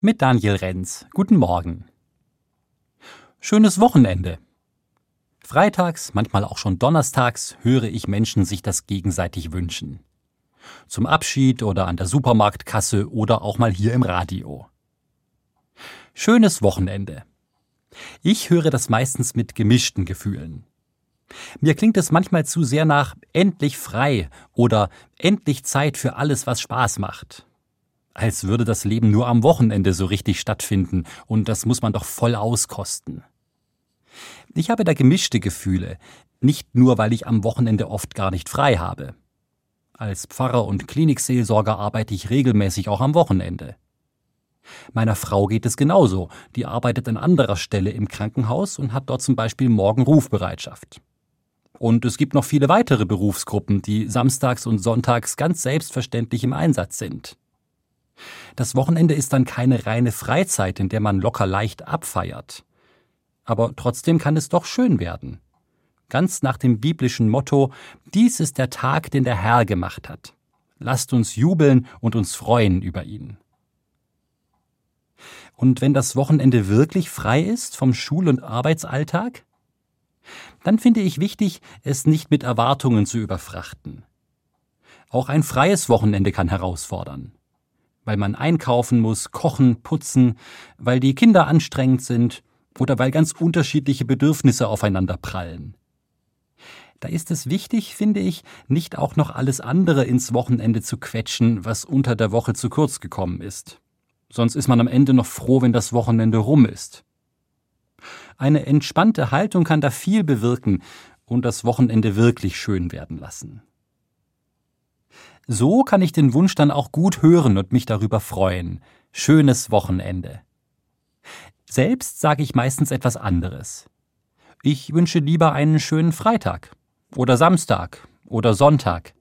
mit Daniel Renz. Guten Morgen. Schönes Wochenende. Freitags, manchmal auch schon donnerstags, höre ich Menschen sich das gegenseitig wünschen. Zum Abschied oder an der Supermarktkasse oder auch mal hier im Radio. Schönes Wochenende. Ich höre das meistens mit gemischten Gefühlen. Mir klingt es manchmal zu sehr nach endlich frei oder endlich Zeit für alles, was Spaß macht als würde das Leben nur am Wochenende so richtig stattfinden, und das muss man doch voll auskosten. Ich habe da gemischte Gefühle, nicht nur weil ich am Wochenende oft gar nicht frei habe. Als Pfarrer und Klinikseelsorger arbeite ich regelmäßig auch am Wochenende. Meiner Frau geht es genauso, die arbeitet an anderer Stelle im Krankenhaus und hat dort zum Beispiel morgen Rufbereitschaft. Und es gibt noch viele weitere Berufsgruppen, die samstags und sonntags ganz selbstverständlich im Einsatz sind. Das Wochenende ist dann keine reine Freizeit, in der man locker leicht abfeiert. Aber trotzdem kann es doch schön werden. Ganz nach dem biblischen Motto, dies ist der Tag, den der Herr gemacht hat. Lasst uns jubeln und uns freuen über ihn. Und wenn das Wochenende wirklich frei ist vom Schul- und Arbeitsalltag? Dann finde ich wichtig, es nicht mit Erwartungen zu überfrachten. Auch ein freies Wochenende kann herausfordern weil man einkaufen muss, kochen, putzen, weil die Kinder anstrengend sind oder weil ganz unterschiedliche Bedürfnisse aufeinander prallen. Da ist es wichtig, finde ich, nicht auch noch alles andere ins Wochenende zu quetschen, was unter der Woche zu kurz gekommen ist. Sonst ist man am Ende noch froh, wenn das Wochenende rum ist. Eine entspannte Haltung kann da viel bewirken und das Wochenende wirklich schön werden lassen. So kann ich den Wunsch dann auch gut hören und mich darüber freuen. Schönes Wochenende. Selbst sage ich meistens etwas anderes. Ich wünsche lieber einen schönen Freitag oder Samstag oder Sonntag.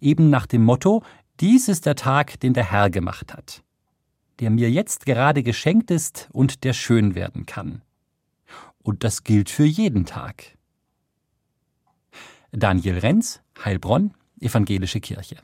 Eben nach dem Motto, dies ist der Tag, den der Herr gemacht hat, der mir jetzt gerade geschenkt ist und der schön werden kann. Und das gilt für jeden Tag. Daniel Renz, Heilbronn, Evangelische Kirche.